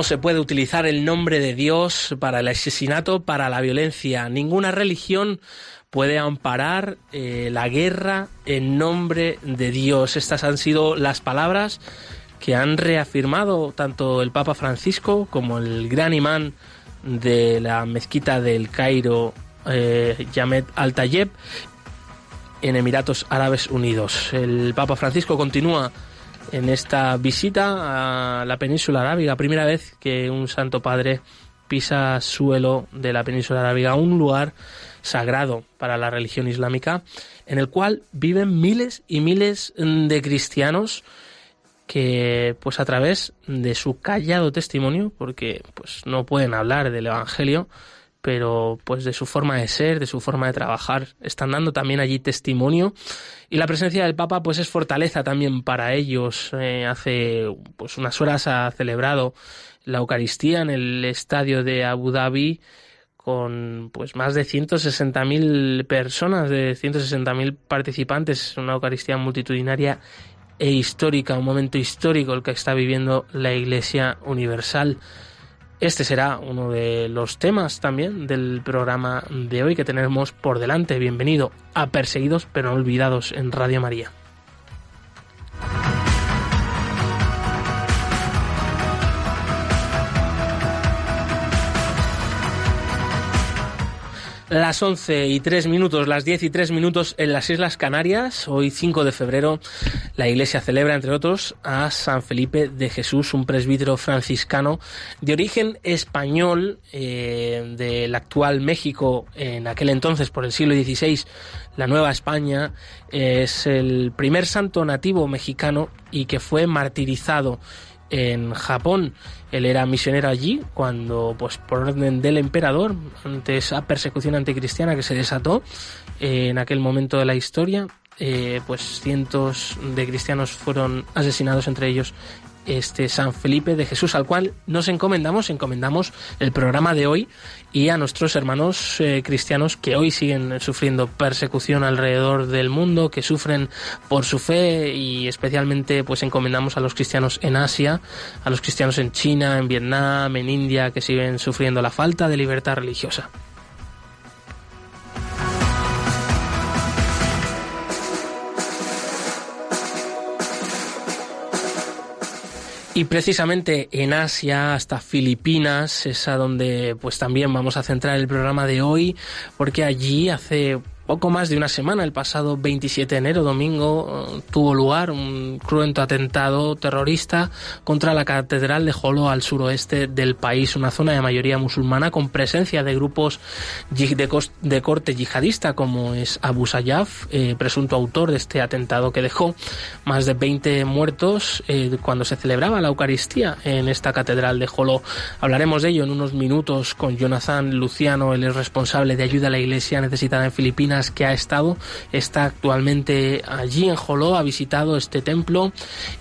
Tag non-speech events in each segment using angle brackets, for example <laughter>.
No se puede utilizar el nombre de Dios para el asesinato, para la violencia. Ninguna religión puede amparar eh, la guerra en nombre de Dios. Estas han sido las palabras que han reafirmado tanto el Papa Francisco como el gran imán de la mezquita del Cairo, eh, Yamed Al-Tayeb, en Emiratos Árabes Unidos. El Papa Francisco continúa en esta visita a la península arábiga, primera vez que un Santo Padre pisa suelo de la península arábiga, un lugar sagrado para la religión islámica, en el cual viven miles y miles de cristianos que pues a través de su callado testimonio, porque pues no pueden hablar del evangelio, pero pues de su forma de ser, de su forma de trabajar, están dando también allí testimonio y la presencia del Papa pues es fortaleza también para ellos. Eh, hace pues unas horas ha celebrado la Eucaristía en el estadio de Abu Dhabi con pues más de 160.000 personas, de 160.000 participantes, una Eucaristía multitudinaria e histórica, un momento histórico el que está viviendo la Iglesia Universal. Este será uno de los temas también del programa de hoy que tenemos por delante. Bienvenido a Perseguidos pero no olvidados en Radio María. Las 11 y 3 minutos, las 10 y 3 minutos en las Islas Canarias. Hoy 5 de febrero la Iglesia celebra, entre otros, a San Felipe de Jesús, un presbítero franciscano de origen español eh, del actual México, en aquel entonces, por el siglo XVI, la Nueva España. Es el primer santo nativo mexicano y que fue martirizado en Japón. Él era misionero allí cuando, pues por orden del emperador, ante esa persecución anticristiana que se desató eh, en aquel momento de la historia, eh, pues cientos de cristianos fueron asesinados, entre ellos este San Felipe de Jesús, al cual nos encomendamos, encomendamos el programa de hoy y a nuestros hermanos eh, cristianos que hoy siguen sufriendo persecución alrededor del mundo, que sufren por su fe y especialmente pues encomendamos a los cristianos en Asia, a los cristianos en China, en Vietnam, en India, que siguen sufriendo la falta de libertad religiosa. Y precisamente en Asia, hasta Filipinas, es a donde pues también vamos a centrar el programa de hoy, porque allí hace poco más de una semana, el pasado 27 de enero, domingo, tuvo lugar un cruento atentado terrorista contra la Catedral de Jolo al suroeste del país, una zona de mayoría musulmana con presencia de grupos de, corte yihadista como es Abu Sayyaf, eh, presunto autor de este atentado que dejó más de 20 muertos eh, cuando se celebraba la Eucaristía en esta Catedral de Jolo. Hablaremos de ello en unos minutos con Jonathan Luciano, el responsable de ayuda a la Iglesia necesitada en Filipinas que ha estado, está actualmente allí en Joló, ha visitado este templo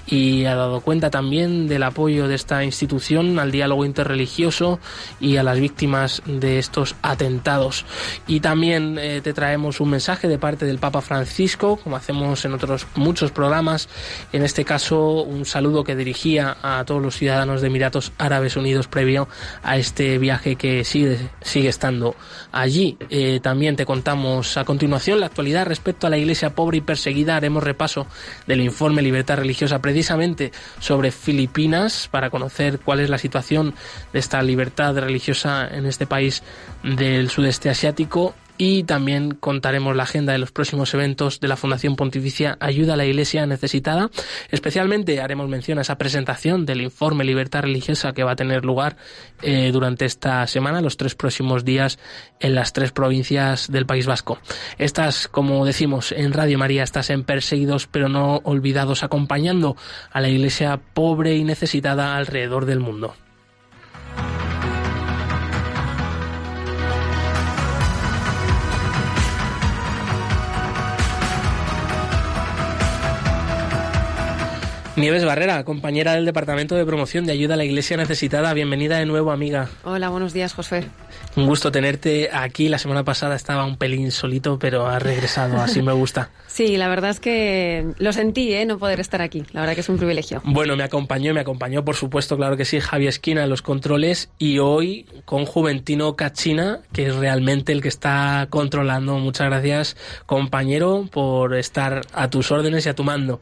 y ha dado cuenta también del apoyo de esta institución al diálogo interreligioso y a las víctimas de estos atentados. Y también eh, te traemos un mensaje de parte del Papa Francisco, como hacemos en otros muchos programas, en este caso un saludo que dirigía a todos los ciudadanos de Emiratos Árabes Unidos previo a este viaje que sigue, sigue estando allí. Eh, también te contamos a continuación la actualidad respecto a la iglesia pobre y perseguida. Haremos repaso del informe Libertad Religiosa precisamente sobre Filipinas para conocer cuál es la situación de esta libertad religiosa en este país del sudeste asiático y también contaremos la agenda de los próximos eventos de la Fundación Pontificia Ayuda a la Iglesia Necesitada. Especialmente haremos mención a esa presentación del informe Libertad Religiosa que va a tener lugar eh, durante esta semana, los tres próximos días en las tres provincias del País Vasco. Estas, como decimos en Radio María, estás en Perseguidos pero no olvidados, acompañando a la Iglesia pobre y necesitada alrededor del mundo. Nieves Barrera, compañera del Departamento de Promoción de Ayuda a la Iglesia Necesitada. Bienvenida de nuevo, amiga. Hola, buenos días, José. Un gusto tenerte aquí. La semana pasada estaba un pelín solito, pero ha regresado. Así me gusta. <laughs> Sí, la verdad es que lo sentí, ¿eh? No poder estar aquí. La verdad que es un privilegio. Bueno, me acompañó, me acompañó, por supuesto, claro que sí, Javi Esquina en los controles y hoy con Juventino Cachina, que es realmente el que está controlando. Muchas gracias, compañero, por estar a tus órdenes y a tu mando.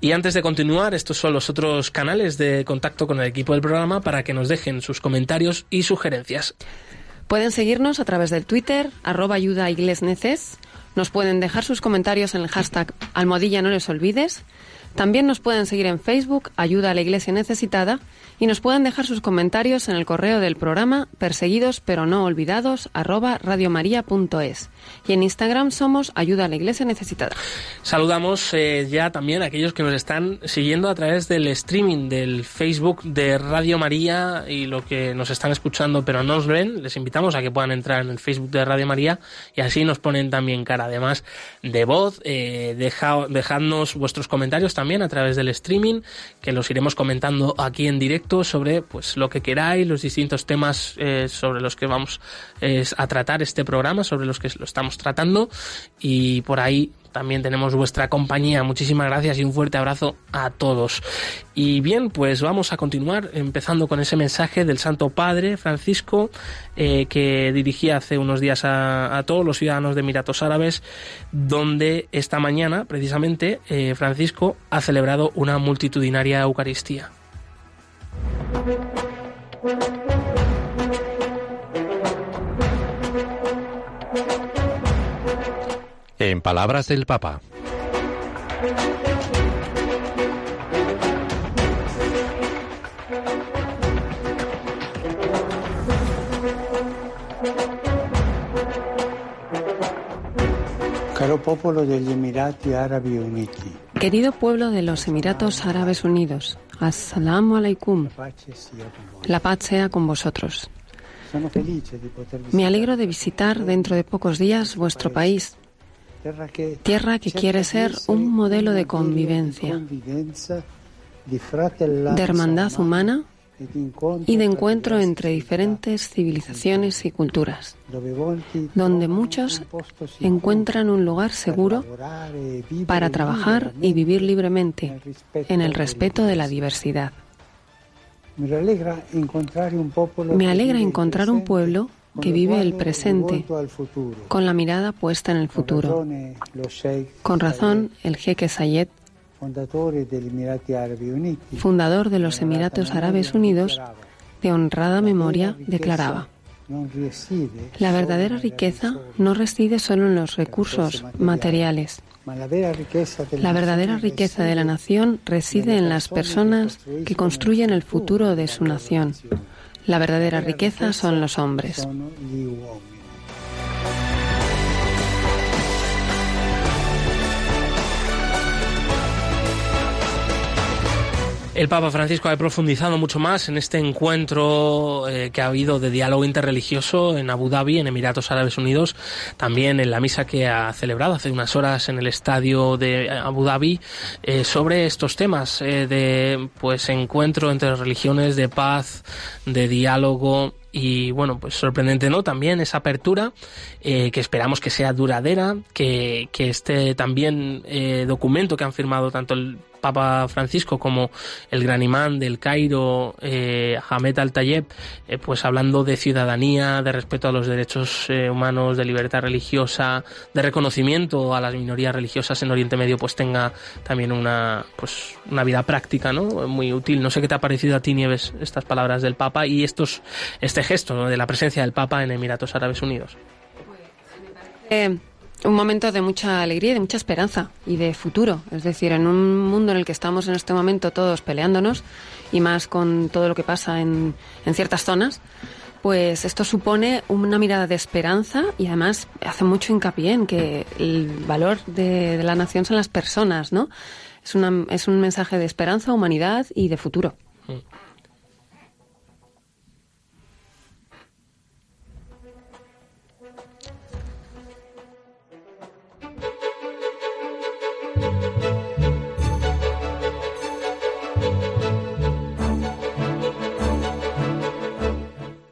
Y antes de continuar, estos son los otros canales de contacto con el equipo del programa para que nos dejen sus comentarios y sugerencias. Pueden seguirnos a través del Twitter, arroba ayuda Nos pueden dejar sus comentarios en el hashtag almohadilla no les olvides. También nos pueden seguir en Facebook, Ayuda a la Iglesia Necesitada, y nos pueden dejar sus comentarios en el correo del programa perseguidos pero no olvidados arroba radiomaria.es. Y en Instagram somos Ayuda a la Iglesia Necesitada. Saludamos eh, ya también a aquellos que nos están siguiendo a través del streaming del Facebook de Radio María y lo que nos están escuchando pero no nos ven. Les invitamos a que puedan entrar en el Facebook de Radio María y así nos ponen también cara. Además de voz, eh, dejadnos vuestros comentarios también a través del streaming que los iremos comentando aquí en directo sobre pues lo que queráis, los distintos temas eh, sobre los que vamos a tratar este programa, sobre los que lo estamos tratando y por ahí también tenemos vuestra compañía. Muchísimas gracias y un fuerte abrazo a todos. Y bien, pues vamos a continuar empezando con ese mensaje del Santo Padre Francisco eh, que dirigía hace unos días a, todos los ciudadanos de Emiratos Árabes, donde esta mañana precisamente eh, Francisco ha celebrado una multitudinaria Eucaristía. En palabras del Papa. Querido pueblo de los Emiratos Árabes Unidos, Assalamu alaikum. La paz sea con vosotros. Me alegro de visitar dentro de pocos días vuestro país, tierra que quiere ser un modelo de convivencia, de hermandad humana y de encuentro entre diferentes civilizaciones y culturas, donde muchos encuentran un lugar seguro para trabajar y vivir libremente en el respeto de la diversidad. Me alegra encontrar un pueblo que vive el presente con la mirada puesta en el futuro. Con razón, el jeque Sayed fundador de los Emiratos Árabes Unidos, de honrada memoria, declaraba, la verdadera riqueza no reside solo en los recursos materiales. La verdadera riqueza de la nación reside en las personas que construyen el futuro de su nación. La verdadera riqueza son los hombres. El Papa Francisco ha profundizado mucho más en este encuentro eh, que ha habido de diálogo interreligioso en Abu Dhabi, en Emiratos Árabes Unidos, también en la misa que ha celebrado hace unas horas en el estadio de Abu Dhabi eh, sobre estos temas eh, de pues encuentro entre religiones, de paz, de diálogo y bueno, pues sorprendente, ¿no? También esa apertura que esperamos que sea duradera, que, que este también documento que han firmado tanto el Papa Francisco como el gran imán del Cairo, eh, Hamed Al-Tayeb, eh, pues hablando de ciudadanía, de respeto a los derechos eh, humanos, de libertad religiosa, de reconocimiento a las minorías religiosas en Oriente Medio, pues tenga también una, pues, una vida práctica, ¿no? Muy útil. No sé qué te ha parecido a ti, Nieves, estas palabras del Papa y estos, este gesto de la presencia del Papa en Emiratos Árabes Unidos. Pues, un momento de mucha alegría y de mucha esperanza y de futuro. Es decir, en un mundo en el que estamos en este momento todos peleándonos y más con todo lo que pasa en, en ciertas zonas, pues esto supone una mirada de esperanza y además hace mucho hincapié en que el valor de, la nación son las personas, ¿no? Es, una, es un mensaje de esperanza, humanidad y de futuro.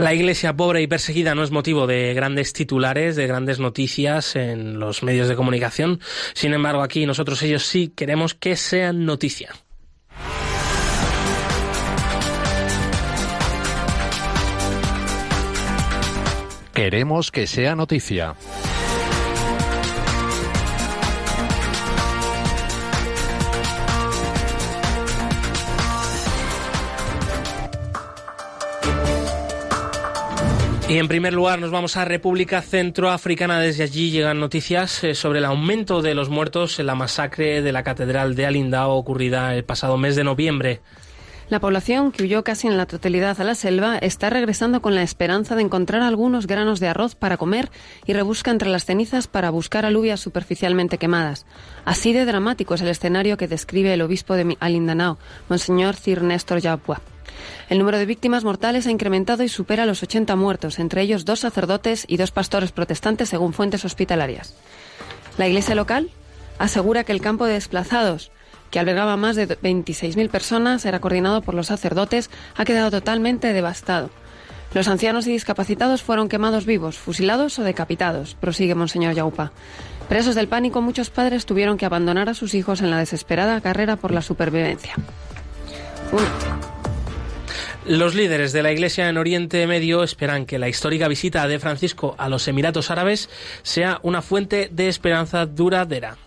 La iglesia pobre y perseguida no es motivo de grandes titulares, de grandes noticias en los medios de comunicación. Sin embargo, aquí nosotros ellos sí queremos que sean noticia. Queremos que sea noticia. Y en primer lugar nos vamos a República Centroafricana. Desde allí llegan noticias eh, sobre el aumento de los muertos en la masacre de la Catedral de Alindao ocurrida el pasado mes de noviembre. La población, que huyó casi en la totalidad a la selva, está regresando con la esperanza de encontrar algunos granos de arroz para comer y rebusca entre las cenizas para buscar alubias superficialmente quemadas. Así de dramático es el escenario que describe el obispo de Alindanao, Monseñor Sir Néstor Yapua. El número de víctimas mortales ha incrementado y supera los 80 muertos, entre ellos dos sacerdotes y dos pastores protestantes, según fuentes hospitalarias. La iglesia local asegura que el campo de desplazados, que albergaba más de 26.000 personas, era coordinado por los sacerdotes, ha quedado totalmente devastado. Los ancianos y discapacitados fueron quemados vivos, fusilados o decapitados, prosigue Monseñor Yaupa. Presos del pánico, muchos padres tuvieron que abandonar a sus hijos en la desesperada carrera por la supervivencia. Los líderes de la Iglesia en Oriente Medio esperan que la histórica visita de Francisco a los Emiratos Árabes sea una fuente de esperanza duradera.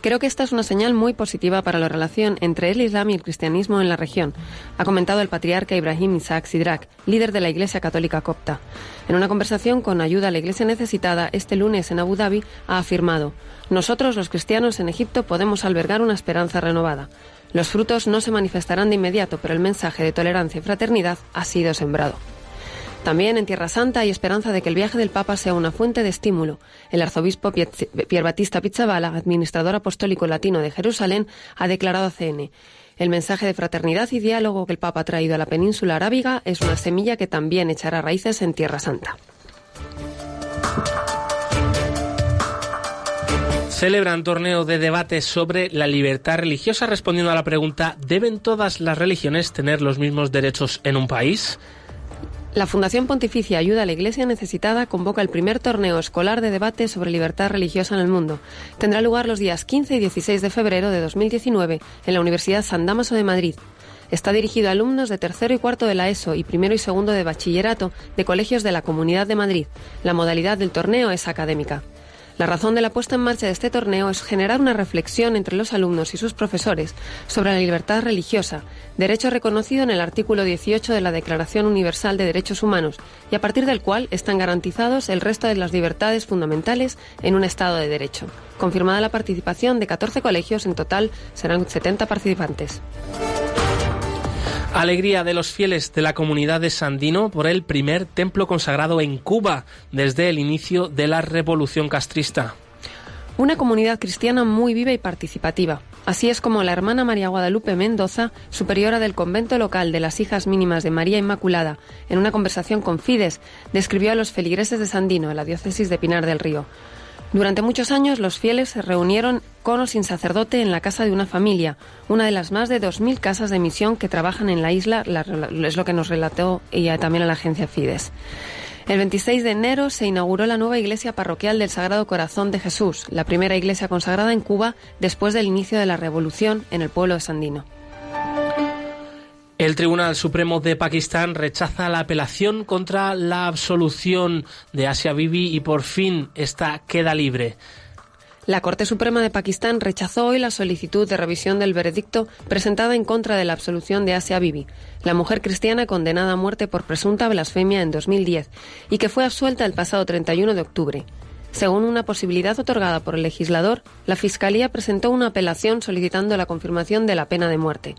Creo que esta es una señal muy positiva para la relación entre el Islam y el cristianismo en la región, ha comentado el patriarca Ibrahim Isaac Sidrak, líder de la Iglesia Católica Copta. En una conversación con Ayuda a la Iglesia Necesitada este lunes en Abu Dhabi, ha afirmado: Nosotros, los cristianos en Egipto, podemos albergar una esperanza renovada. Los frutos no se manifestarán de inmediato, pero el mensaje de tolerancia y fraternidad ha sido sembrado. También en Tierra Santa hay esperanza de que el viaje del Papa sea una fuente de estímulo. El arzobispo Pier Battista Pizzabala, administrador apostólico latino de Jerusalén, ha declarado a CN el mensaje de fraternidad y diálogo que el Papa ha traído a la península arábiga es una semilla que también echará raíces en Tierra Santa. Celebran torneo de debate sobre la libertad religiosa respondiendo a la pregunta ¿deben todas las religiones tener los mismos derechos en un país? La Fundación Pontificia Ayuda a la Iglesia Necesitada convoca el primer torneo escolar de debate sobre libertad religiosa en el mundo. Tendrá lugar los días 15 y 16 de febrero de 2019 en la Universidad San Damaso de Madrid. Está dirigido a alumnos de tercero y cuarto de la ESO y primero y segundo de bachillerato de colegios de la Comunidad de Madrid. La modalidad del torneo es académica. La razón de la puesta en marcha de este torneo es generar una reflexión entre los alumnos y sus profesores sobre la libertad religiosa, derecho reconocido en el artículo 18 de la Declaración Universal de Derechos Humanos y a partir del cual están garantizados el resto de las libertades fundamentales en un Estado de Derecho. Confirmada la participación de 14 colegios, en total serán 70 participantes. Alegría de los fieles de la comunidad de Sandino por el primer templo consagrado en Cuba desde el inicio de la revolución castrista. Una comunidad cristiana muy viva y participativa. Así es como la hermana María Guadalupe Mendoza, superiora del convento local de las Hijas Mínimas de María Inmaculada, en una conversación con Fides, describió a los feligreses de Sandino, en la diócesis de Pinar del Río. Durante muchos años los fieles se reunieron con o sin sacerdote en la casa de una familia, una de las más de 2.000 casas de misión que trabajan en la isla, es lo que nos relató ella también a la agencia Fides. El 26 de enero se inauguró la nueva iglesia parroquial del Sagrado Corazón de Jesús, la primera iglesia consagrada en Cuba después del inicio de la revolución en el pueblo de Sandino. El Tribunal Supremo de Pakistán rechaza la apelación contra la absolución de Asia Bibi y por fin esta queda libre. La Corte Suprema de Pakistán rechazó hoy la solicitud de revisión del veredicto presentada en contra de la absolución de Asia Bibi, la mujer cristiana condenada a muerte por presunta blasfemia en 2010 y que fue absuelta el pasado 31 de octubre. Según una posibilidad otorgada por el legislador, la Fiscalía presentó una apelación solicitando la confirmación de la pena de muerte.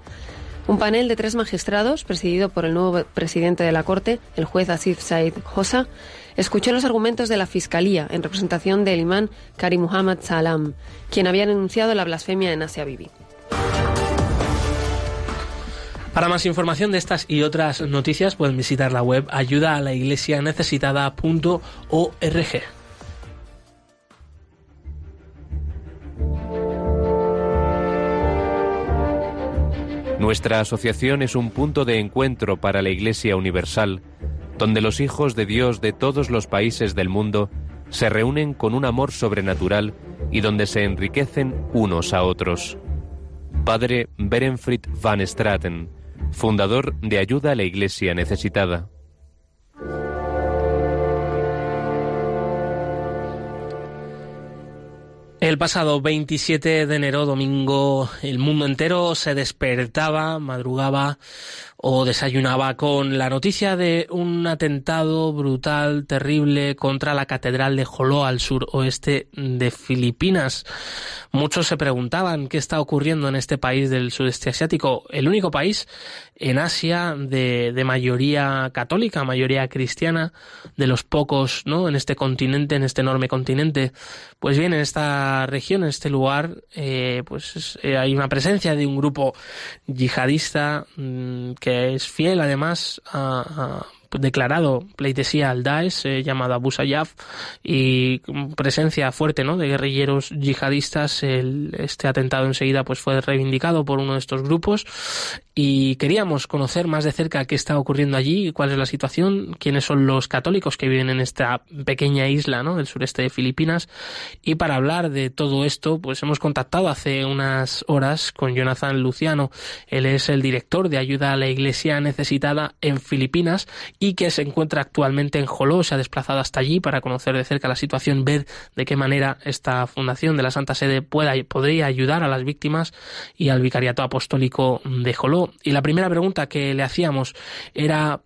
Un panel de tres magistrados, presidido por el nuevo presidente de la Corte, el juez Asif Said Hossa, escuchó los argumentos de la Fiscalía en representación del imán Karim Muhammad Salam, quien había denunciado la blasfemia en Asia Bibi. Para más información de estas y otras noticias pueden visitar la web ayuda Nuestra asociación es un punto de encuentro para la Iglesia Universal, donde los hijos de Dios de todos los países del mundo se reúnen con un amor sobrenatural y donde se enriquecen unos a otros. Padre Berenfried van Straten, fundador de Ayuda a la Iglesia Necesitada. El pasado 27 de enero, domingo, el mundo entero se despertaba, madrugaba o desayunaba con la noticia de un atentado brutal, terrible, contra la Catedral de Joló al suroeste de Filipinas. Muchos se preguntaban qué está ocurriendo en este país del sudeste asiático, el único país en Asia de, de mayoría católica, mayoría cristiana, de los pocos, ¿no? En este continente, en este enorme continente. Pues bien, en esta región, en este lugar, eh, pues eh, hay una presencia de un grupo yihadista mm, que es fiel además a, declarado pleitesía al Daesh eh, llamado Abu Sayyaf y presencia fuerte ¿no? de guerrilleros yihadistas el, este atentado enseguida pues fue reivindicado por uno de estos grupos y queríamos conocer más de cerca qué está ocurriendo allí, cuál es la situación, quiénes son los católicos que viven en esta pequeña isla ¿no? del sureste de Filipinas. Y para hablar de todo esto, pues hemos contactado hace unas horas con Jonathan Luciano. Él es el director de ayuda a la iglesia necesitada en Filipinas y que se encuentra actualmente en Joló. Se ha desplazado hasta allí para conocer de cerca la situación, ver de qué manera esta fundación de la Santa Sede pueda, podría ayudar a las víctimas y al vicariato apostólico de Joló y la primera pregunta que le hacíamos era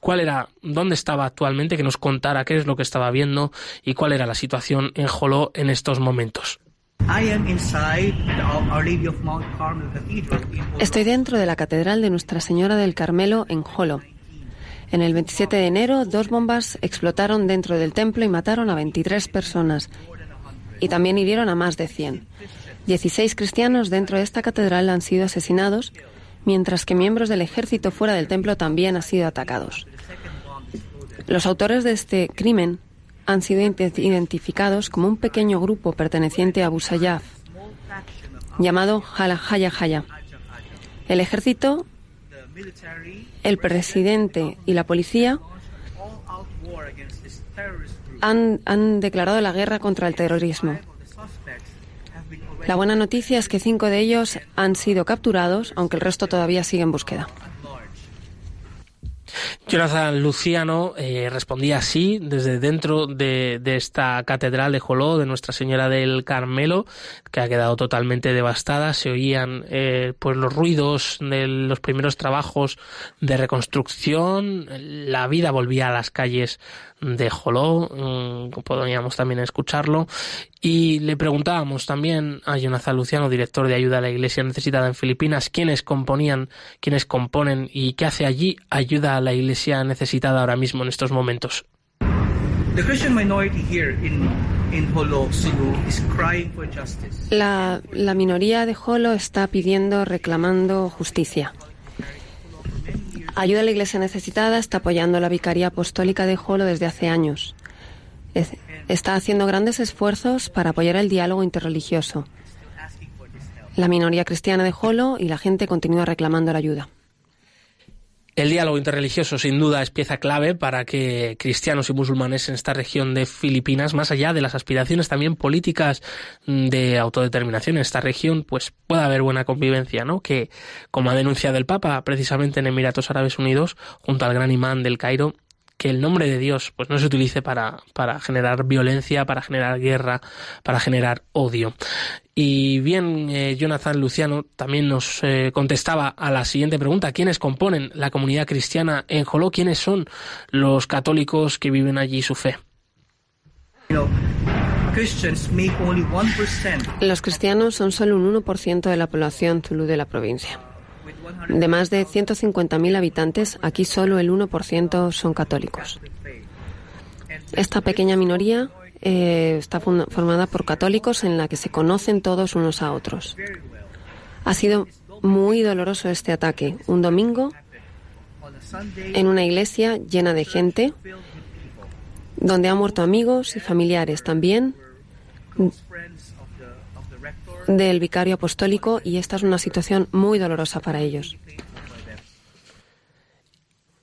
cuál era, dónde estaba actualmente, que nos contara qué es lo que estaba viendo y cuál era la situación en Joló en estos momentos. Estoy dentro de la Catedral de Nuestra Señora del Carmelo en Jolo. En el 27 de enero, dos bombas explotaron dentro del templo y mataron a 23 personas y también hirieron a más de 100. 16 cristianos dentro de esta catedral han sido asesinados mientras que miembros del ejército fuera del templo también han sido atacados. Los autores de este crimen han sido identificados como un pequeño grupo perteneciente a Abu Sayyaf, llamado Halahaya Haya. El ejército, el presidente y la policía han, han declarado la guerra contra el terrorismo. La buena noticia es que cinco de ellos han sido capturados, aunque el resto todavía sigue en búsqueda. Jonathan Luciano eh, respondía así desde dentro de, esta catedral de Joló, de Nuestra Señora del Carmelo, que ha quedado totalmente devastada. Se oían eh, pues los ruidos de los primeros trabajos de reconstrucción. La vida volvía a las calles de Joló, mm, podríamos también escucharlo. Y le preguntábamos también a Jonathan Luciano, director de ayuda a la Iglesia necesitada en Filipinas, quiénes componían, quiénes componen y qué hace allí ayuda a la Iglesia necesitada ahora mismo en estos momentos. La, la minoría de Jolo está pidiendo, reclamando justicia. Ayuda a la Iglesia Necesitada está apoyando la Vicaría Apostólica de Jolo desde hace años. está haciendo grandes esfuerzos para apoyar el diálogo interreligioso. la minoría cristiana de Jolo y la gente continúa reclamando la ayuda. El diálogo interreligioso sin duda es pieza clave para que cristianos y musulmanes en esta región de Filipinas, más allá de las aspiraciones también políticas mm, de autodeterminación en esta región, pues pueda haber buena convivencia, ¿no? Que, como ha denunciado el Papa precisamente en Emiratos Árabes Unidos, junto al gran imán del Cairo, que el nombre de Dios pues no se utilice para, para generar violencia, para generar guerra, para generar odio. Y bien, eh, Jonathan Luciano también nos eh, contestaba a la siguiente pregunta. ¿Quiénes componen la comunidad cristiana en Joló? ¿Quiénes son los católicos que viven allí su fe? Los cristianos son solo un 1% de la población zulú de la provincia. De más de 150.000 habitantes, aquí solo el 1% son católicos. Esta pequeña minoría eh, está formada por católicos en la que se conocen todos unos a otros. Ha sido muy doloroso este ataque. Un domingo, en una iglesia llena de gente, donde han muerto amigos y familiares también del vicario apostólico y esta es una situación muy dolorosa para ellos.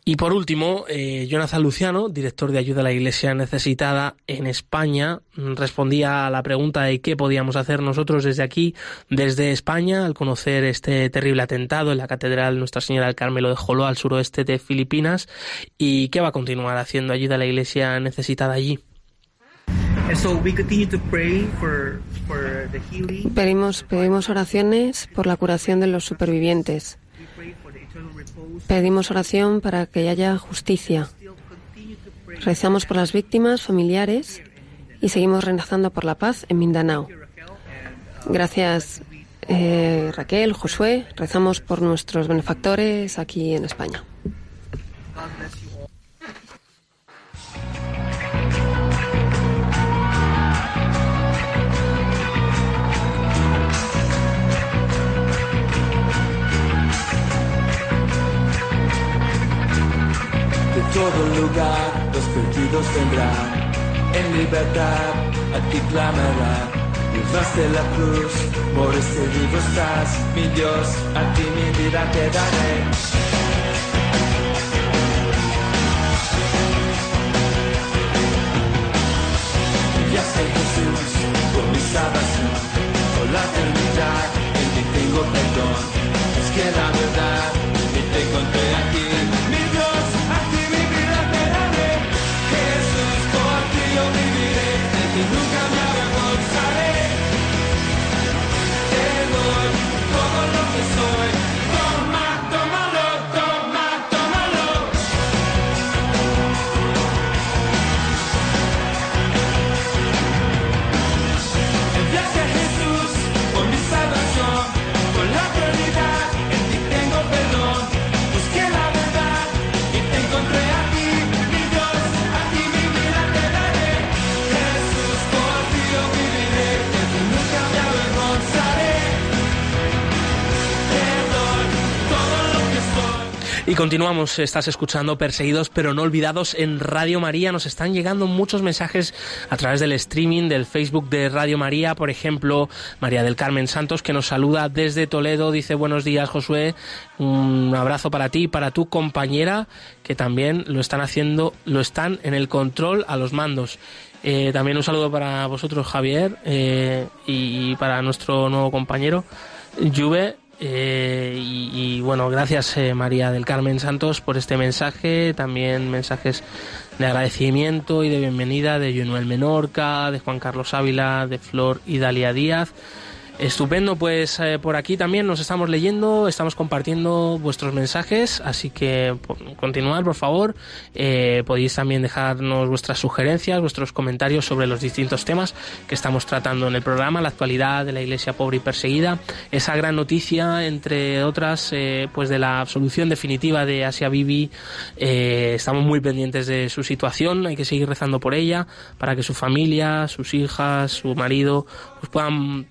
Y por último, eh, Jonathan Luciano, director de ayuda a la Iglesia necesitada en España, respondía a la pregunta de qué podíamos hacer nosotros desde aquí, desde España, al conocer este terrible atentado en la Catedral Nuestra Señora del Carmelo de Joló, al suroeste de Filipinas, y qué va a continuar haciendo ayuda a la Iglesia necesitada allí. Pedimos, oraciones por la curación de los supervivientes. Pedimos oración para que haya justicia. Rezamos por las víctimas, familiares y seguimos rezando por la paz en Mindanao. Gracias eh, Raquel, Josué. Rezamos por nuestros benefactores aquí en España. Todo lugar los perdidos vendrán, en libertad a ti clamarán. Dios de la cruz, por este vivo estás, mi Dios, a ti mi vida te daré. Continuamos, estás escuchando Perseguidos pero no olvidados en Radio María. Nos están llegando muchos mensajes a través del streaming del Facebook de Radio María. Por ejemplo, María del Carmen Santos que nos saluda desde Toledo. Dice buenos días Josué. Un abrazo para ti y para tu compañera que también lo están haciendo, lo están en el control a los mandos. Eh, también un saludo para vosotros Javier eh, y, para nuestro nuevo compañero Juve eh, y, bueno, gracias eh, María del Carmen Santos por este mensaje, también mensajes de agradecimiento y de bienvenida de Junuel Menorca, de Juan Carlos Ávila, de Flor y Dalia Díaz. Estupendo, pues eh, por aquí también nos estamos leyendo, estamos compartiendo vuestros mensajes, así que continuad por favor. Eh, podéis también dejarnos vuestras sugerencias, vuestros comentarios sobre los distintos temas que estamos tratando en el programa, la actualidad de la Iglesia pobre y perseguida, esa gran noticia, entre otras, eh, pues de la absolución definitiva de Asia Bibi. estamos muy pendientes de su situación, hay que seguir rezando por ella para que su familia, sus hijas, su marido, pues puedan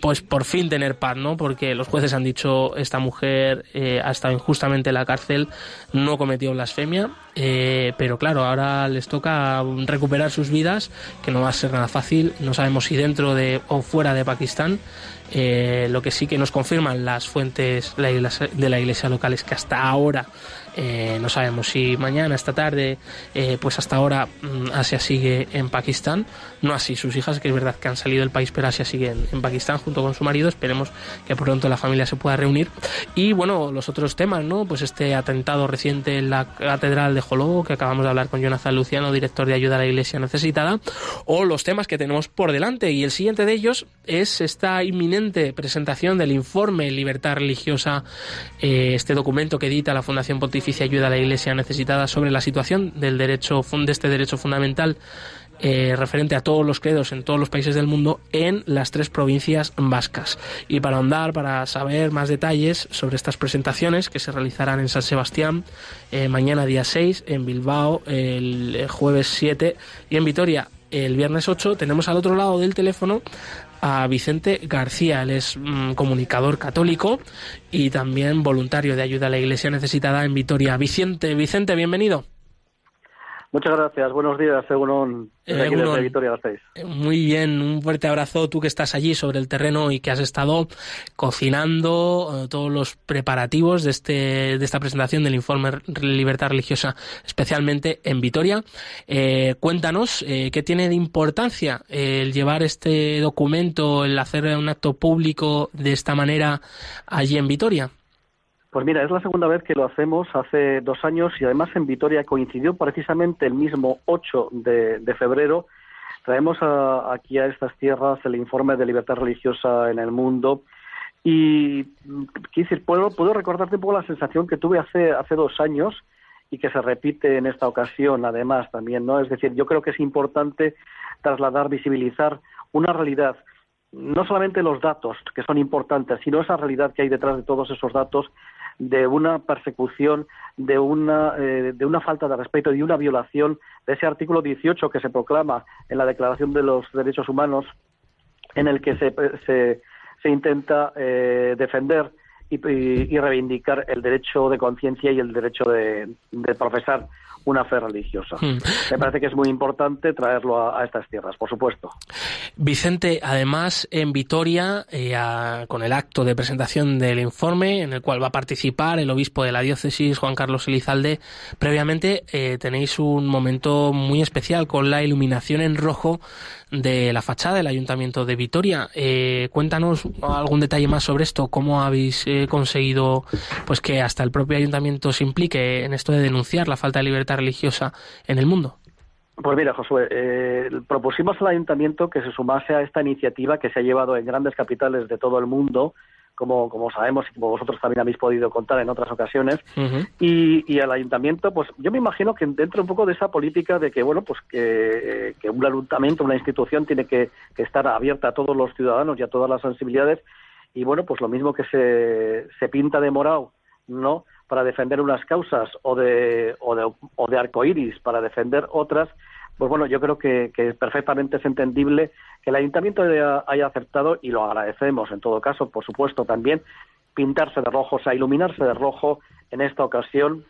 pues por fin tener paz, ¿no? Porque los jueces han dicho esta mujer eh, ha estado injustamente en la cárcel, no cometió blasfemia eh, pero claro, ahora les toca recuperar sus vidas, que no va a ser nada fácil, no sabemos si dentro de o fuera de Pakistán, eh, lo que sí que nos confirman las fuentes de la iglesia local es que hasta ahora eh, no sabemos si mañana, esta tarde, eh, pues hasta ahora mm, Asia sigue en Pakistán, no así sus hijas, que es verdad que han salido del país, pero Asia sigue en, Pakistán junto con su marido. Esperemos que pronto la familia se pueda reunir. Y bueno, los otros temas, ¿no? Pues este atentado reciente en la Catedral de Joló, que acabamos de hablar con Jonathan Luciano, director de ayuda a la Iglesia necesitada, o los temas que tenemos por delante. Y el siguiente de ellos es esta inminente presentación del informe Libertad Religiosa, eh, este documento que edita la Fundación Pontificia ayuda a la Iglesia necesitada sobre la situación del derecho de este derecho fundamental eh, referente a todos los credos en todos los países del mundo en las tres provincias vascas. Y para ahondar, para saber más detalles sobre estas presentaciones que se realizarán en San Sebastián eh, mañana día 6, en Bilbao el jueves 7 y en Vitoria el viernes 8, tenemos al otro lado del teléfono a Vicente García. Él es mm, comunicador católico y también voluntario de ayuda a la Iglesia necesitada en Vitoria. Vicente, Vicente, bienvenido. Muchas gracias, buenos días, según eh, Vitoria eh, Muy bien, un fuerte abrazo tú que estás allí sobre el terreno y que has estado cocinando eh, todos los preparativos de, este, de esta presentación del informe Libertad Religiosa, especialmente en Vitoria. cuéntanos qué tiene de importancia el llevar este documento, el hacer un acto público de esta manera allí en Vitoria. Pues mira, es la segunda vez que lo hacemos hace dos años y además en Vitoria coincidió precisamente el mismo 8 de, febrero. Traemos aquí a estas tierras el informe de libertad religiosa en el mundo y decir, puedo, puedo recordarte un poco la sensación que tuve hace, hace dos años y que se repite en esta ocasión además también, ¿no? Es decir, yo creo que es importante trasladar, visibilizar una realidad no solamente los datos que son importantes, sino esa realidad que hay detrás de todos esos datos de una persecución, de una, eh, de una falta de respeto y una violación de ese artículo 18 que se proclama en la Declaración de los Derechos Humanos, en el que se, se, se intenta eh, defender y, y, reivindicar el derecho de conciencia y el derecho de, de profesar una fe religiosa. Hmm. Me parece que es muy importante traerlo a, estas tierras, por supuesto. Vicente, además en Vitoria, eh, con el acto de presentación del informe, en el cual va a participar el obispo de la diócesis, Juan Carlos Elizalde, previamente eh, tenéis un momento muy especial con la iluminación en rojo de la fachada del Ayuntamiento de Vitoria. Eh, cuéntanos algún detalle más sobre esto, cómo habéis eh, conseguido pues que hasta el propio Ayuntamiento se implique en esto de denunciar la falta de libertad religiosa en el mundo. Pues mira, Josué, eh, propusimos al Ayuntamiento que se sumase a esta iniciativa que se ha llevado en grandes capitales de todo el mundo como, como sabemos y como vosotros también habéis podido contar en otras ocasiones. y, y el ayuntamiento, pues yo me imagino que dentro un poco de esa política de que, bueno, pues que, que un ayuntamiento, una institución tiene que, que, estar abierta a todos los ciudadanos y a todas las sensibilidades. Y bueno, pues lo mismo que se, se pinta de morado, ¿no? Para defender unas causas o de, o de, o de arcoíris para defender otras, pues bueno, yo creo que, que perfectamente es entendible que el ayuntamiento haya, aceptado, y lo agradecemos en todo caso, por supuesto, también, pintarse de rojo, o sea, iluminarse de rojo en esta ocasión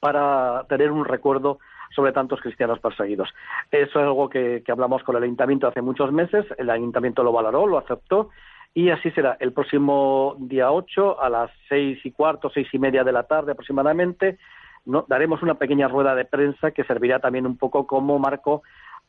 para tener un recuerdo sobre tantos cristianos perseguidos. Eso es algo que, que, hablamos con el ayuntamiento hace muchos meses, el ayuntamiento lo valoró, lo aceptó, y así será el próximo día 8 a las seis y cuarto, seis y media de la tarde aproximadamente, ¿no? daremos una pequeña rueda de prensa que servirá también un poco como marco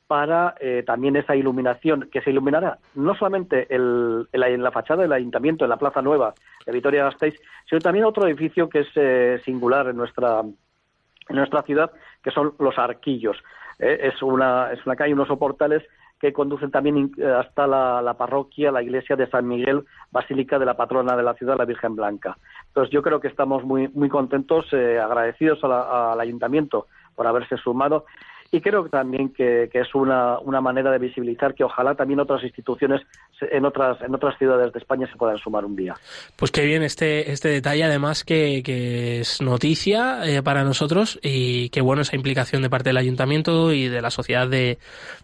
para eh, también esa iluminación, que se iluminará no solamente el, en la fachada del ayuntamiento, en la Plaza Nueva de Vitoria-Gasteiz, sino también otro edificio que es eh, singular en nuestra, en nuestra ciudad, que son los arquillos. Eh, es, una, es una calle, unos soportales que conducen también hasta la, parroquia, la iglesia de San Miguel, basílica de la patrona de la ciudad, la Virgen Blanca. Entonces yo creo que estamos muy, muy contentos, eh, agradecidos al ayuntamiento por haberse sumado y creo también que, es una, una, manera de visibilizar que ojalá también otras instituciones en otras en otras ciudades de España se puedan sumar un día. Pues qué bien este este detalle, además que, que es noticia eh, para nosotros y qué bueno esa implicación de parte del ayuntamiento y de la sociedad de,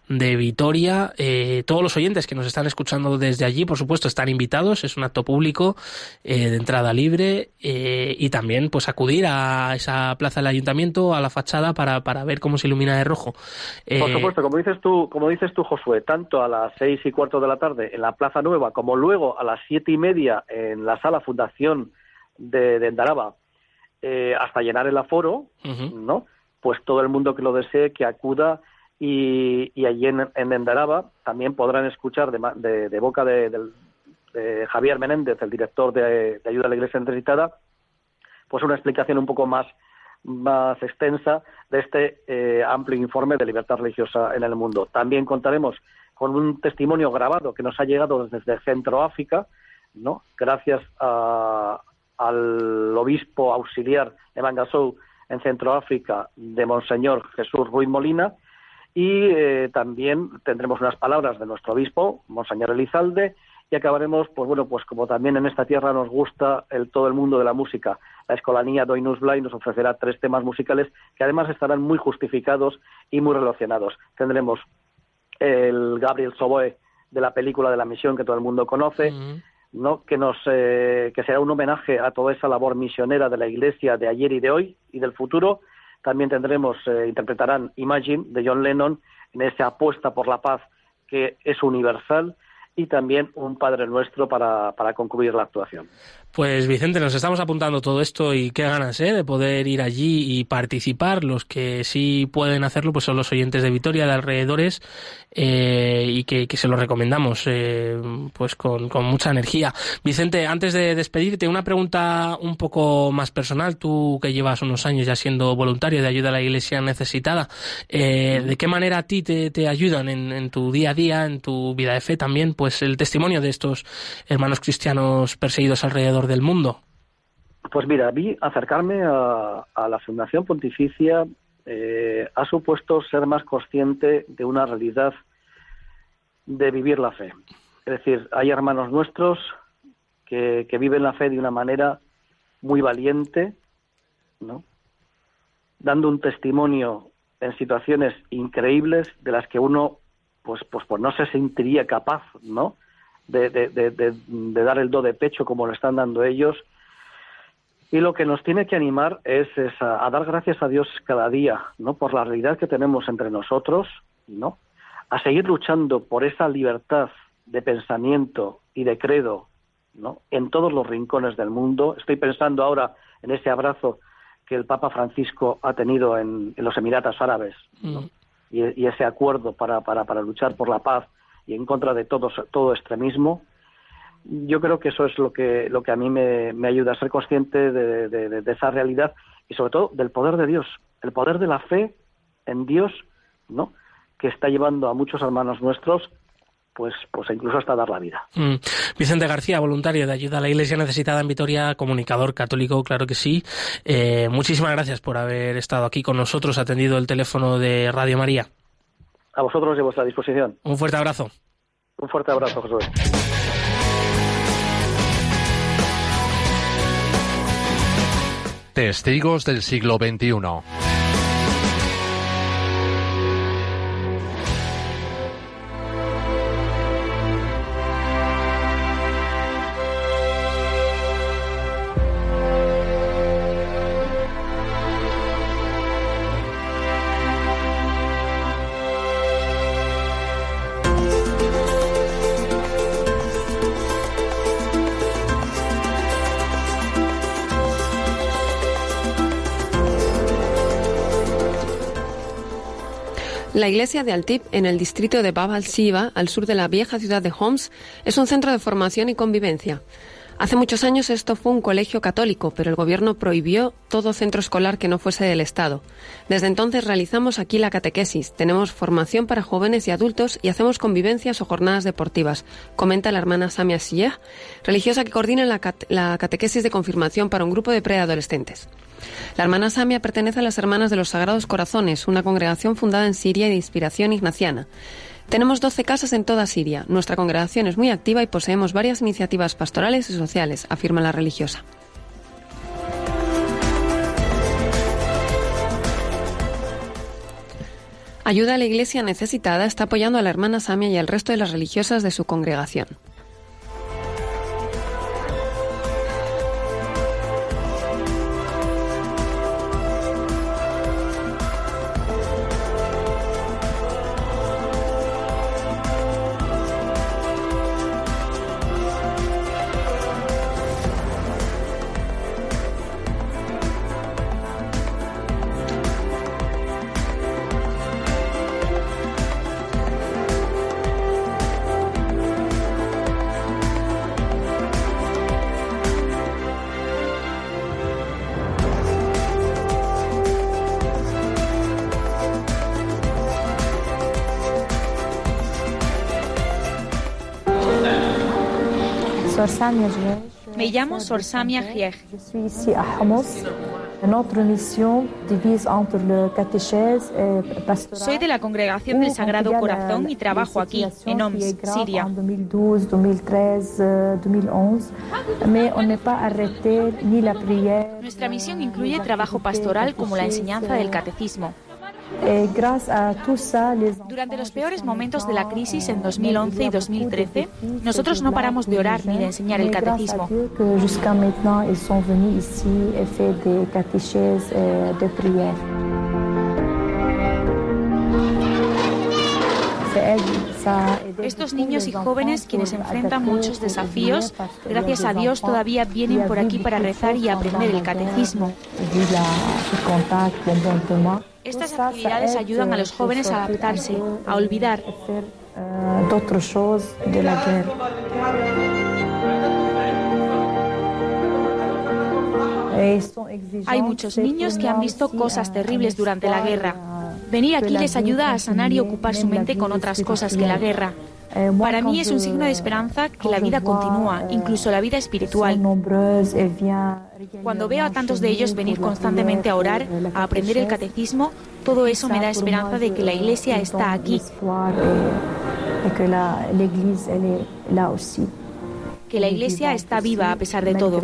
de Vitoria. Eh, todos los oyentes que nos están escuchando desde allí, por supuesto, están invitados. Es un acto público eh, de entrada libre y también pues acudir a esa plaza del ayuntamiento, a la fachada para, para ver cómo se ilumina de rojo por eh, supuesto, como dices tú, como dices tú, Josué, tanto a las seis y cuarto de la tarde en la Plaza Nueva como luego a las siete y media en la sala Fundación de, de Endaraba, eh, hasta llenar el aforo, ¿no? Pues todo el mundo que lo desee que acuda y, allí en, en, Endaraba también podrán escuchar de, boca de, Javier Menéndez, el director de, Ayuda a la Iglesia Necesitada, pues una explicación un poco más más extensa de este eh, amplio informe de libertad religiosa en el mundo. También contaremos con un testimonio grabado que nos ha llegado desde Centro África, ¿no? gracias al obispo auxiliar de Mangasou en Centro África, de Monseñor Jesús Ruiz Molina, y eh, también tendremos unas palabras de nuestro obispo, Monseñor Elizalde, y acabaremos, pues bueno, pues como también en esta tierra nos gusta el todo el mundo de la música, la escolanía Doinus Blay nos ofrecerá tres temas musicales que además estarán muy justificados y muy relacionados. Tendremos el Gabriel Soboe de la película de la misión que todo el mundo conoce, ¿no? que nos eh, que será un homenaje a toda esa labor misionera de la Iglesia de ayer y de hoy y del futuro. También tendremos eh, interpretarán Imagine de John Lennon en esa apuesta por la paz que es universal y también un Padre Nuestro para, para concluir la actuación. Pues Vicente, nos estamos apuntando todo esto y qué ganas ¿eh? de poder ir allí y participar. Los que sí pueden hacerlo pues son los oyentes de Vitoria, de alrededores, eh, y que, se lo recomendamos eh, pues con, mucha energía. Vicente, antes de despedirte, una pregunta un poco más personal. Tú que llevas unos años ya siendo voluntario de ayuda a la iglesia necesitada, ¿de qué manera a ti te, te ayudan en, en tu día a día, en tu vida de fe también, pues el testimonio de estos hermanos cristianos perseguidos alrededor del mundo? Pues mira, a acercarme a, la Fundación Pontificia eh, ha supuesto ser más consciente de una realidad de vivir la fe. Es decir, hay hermanos nuestros que, viven la fe de una manera muy valiente, ¿no? dando un testimonio en situaciones increíbles de las que uno pues pues pues no se sentiría capaz no de, de, de, dar el do de pecho como lo están dando ellos. Y lo que nos tiene que animar es, a, dar gracias a Dios cada día, ¿no? Por la realidad que tenemos entre nosotros, ¿no? A seguir luchando por esa libertad de pensamiento y de credo, ¿no? En todos los rincones del mundo. Estoy pensando ahora en ese abrazo que el Papa Francisco ha tenido en, los Emiratos Árabes, mm. y, y, ese acuerdo para, para, para luchar por la paz y en contra de todo, todo extremismo. Yo creo que eso es lo que, lo que a mí me, ayuda a ser consciente de, esa realidad y sobre todo del poder de Dios, el poder de la fe en Dios, ¿no? que está llevando a muchos hermanos nuestros pues, pues incluso hasta dar la vida. Mm. Vicente García, voluntario de ayuda a la Iglesia necesitada en Vitoria, comunicador católico, claro que sí. Eh, muchísimas gracias por haber estado aquí con nosotros, atendido el teléfono de Radio María. A vosotros y a vuestra disposición. Un fuerte abrazo. Un fuerte abrazo, Josué. Testigos del siglo XXI. La iglesia de Altip, en el distrito de Bab al-Siba, al sur de la vieja ciudad de Homs, es un centro de formación y convivencia. Hace muchos años esto fue un colegio católico, pero el gobierno prohibió todo centro escolar que no fuese del Estado. Desde entonces realizamos aquí la catequesis, tenemos formación para jóvenes y adultos y hacemos convivencias o jornadas deportivas, comenta la hermana Samia Siyeh, religiosa que coordina la, la catequesis de confirmación para un grupo de preadolescentes. La hermana Samia pertenece a las Hermanas de los Sagrados Corazones, una congregación fundada en Siria de inspiración ignaciana. Tenemos 12 casas en toda Siria. Nuestra congregación es muy activa y poseemos varias iniciativas pastorales y sociales, afirma la religiosa. Ayuda a la Iglesia necesitada está apoyando a la hermana Samia y al resto de las religiosas de su congregación. Me llamo Sorsamia Gieg. Soy de la Congregación del Sagrado Corazón y trabajo aquí, en Homs, Siria. Nuestra misión incluye trabajo pastoral como la enseñanza del catecismo. Eh, Durante los peores momentos de la crisis en 2011 y 2013, nosotros no paramos de orar ni de enseñar el catecismo. Estos niños y jóvenes quienes enfrentan muchos desafíos, gracias a Dios todavía vienen por aquí para rezar y aprender el catecismo. Estas actividades ayudan a los jóvenes a adaptarse, a olvidar. de la guerra. Hay muchos niños que han visto cosas terribles durante la guerra. Venir aquí les ayuda a sanar y ocupar su mente con otras cosas que la guerra. Eh, Para mí es un signo de esperanza que la vida continúa, incluso la vida espiritual. Cuando veo a tantos de ellos venir constantemente a orar, a aprender el catecismo, todo eso me da esperanza de que la iglesia está aquí. Que la iglesia está viva a pesar de todo.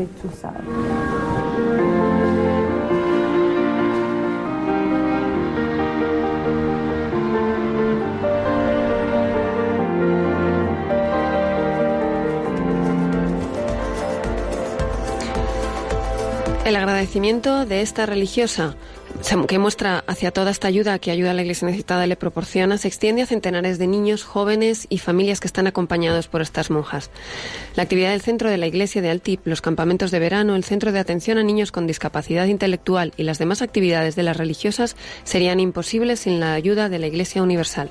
El agradecimiento de esta religiosa que muestra hacia toda esta ayuda que ayuda a la Iglesia necesitada le proporciona se extiende a centenares de niños, jóvenes y familias que están acompañados por estas monjas. La actividad del centro de la Iglesia de Altip, los campamentos de verano, el centro de atención a niños con discapacidad intelectual y las demás actividades de las religiosas serían imposibles sin la ayuda de la Iglesia Universal.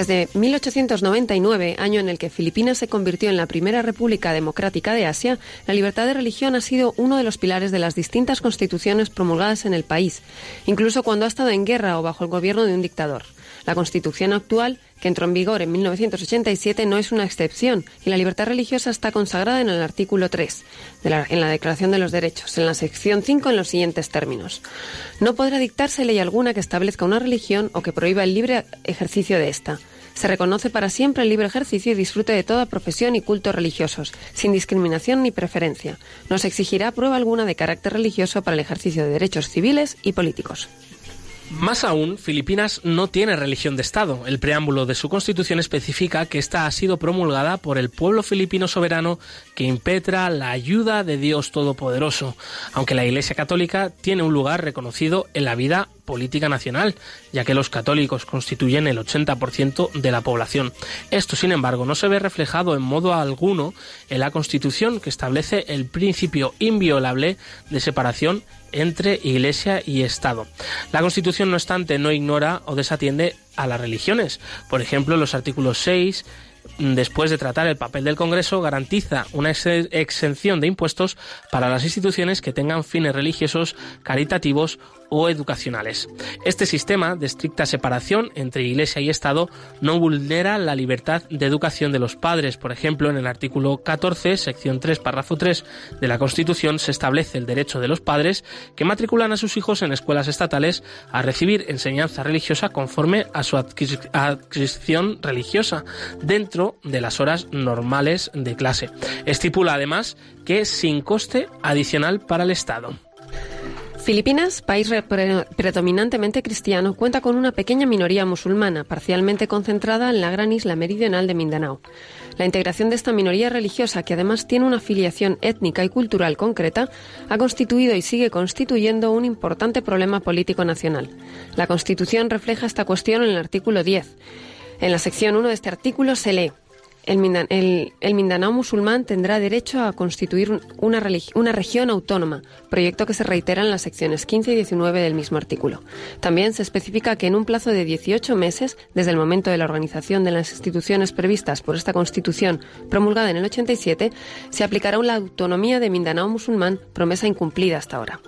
Desde 1899, año en el que Filipinas se convirtió en la primera república democrática de Asia, la libertad de religión ha sido uno de los pilares de las distintas constituciones promulgadas en el país, incluso cuando ha estado en guerra o bajo el gobierno de un dictador. La Constitución actual, que entró en vigor en 1987, no es una excepción y la libertad religiosa está consagrada en el artículo 3, en la Declaración de los Derechos, en la sección 5, en los siguientes términos. No podrá dictarse ley alguna que establezca una religión o que prohíba el libre ejercicio de esta. Se reconoce para siempre el libre ejercicio y disfrute de toda profesión y culto religiosos, sin discriminación ni preferencia. No se exigirá prueba alguna de carácter religioso para el ejercicio de derechos civiles y políticos. Más aún, Filipinas no tiene religión de Estado. El preámbulo de su constitución especifica que esta ha sido promulgada por el pueblo filipino soberano que impetra la ayuda de Dios Todopoderoso, aunque la Iglesia Católica tiene un lugar reconocido en la vida política nacional, ya que los católicos constituyen el 80% de la población. Esto, sin embargo, no se ve reflejado en modo alguno en la Constitución que establece el principio inviolable de separación entre Iglesia y Estado. La Constitución, no obstante, no ignora o desatiende a las religiones. Por ejemplo, los artículos 6, después de tratar el papel del Congreso, garantiza una exención de impuestos para las instituciones que tengan fines religiosos, caritativos o educacionales. Este sistema de estricta separación entre Iglesia y Estado no vulnera la libertad de educación de los padres. Por ejemplo, en el artículo 14, sección 3, párrafo 3 de la Constitución se establece el derecho de los padres que matriculan a sus hijos en escuelas estatales a recibir enseñanza religiosa conforme a su adquisición religiosa dentro de las horas normales de clase. Estipula además que sin coste adicional para el Estado. Filipinas, país predominantemente cristiano, cuenta con una pequeña minoría musulmana, parcialmente concentrada en la gran isla meridional de Mindanao. La integración de esta minoría religiosa, que además tiene una afiliación étnica y cultural concreta, ha constituido y sigue constituyendo un importante problema político nacional. La Constitución refleja esta cuestión en el artículo 10. En la sección 1 de este artículo se lee el, Mindanao musulmán tendrá derecho a constituir una, una, región autónoma, proyecto que se reitera en las secciones 15 y 19 del mismo artículo. También se especifica que en un plazo de 18 meses, desde el momento de la organización de las instituciones previstas por esta Constitución promulgada en el 87, se aplicará la autonomía de Mindanao musulmán, promesa incumplida hasta ahora.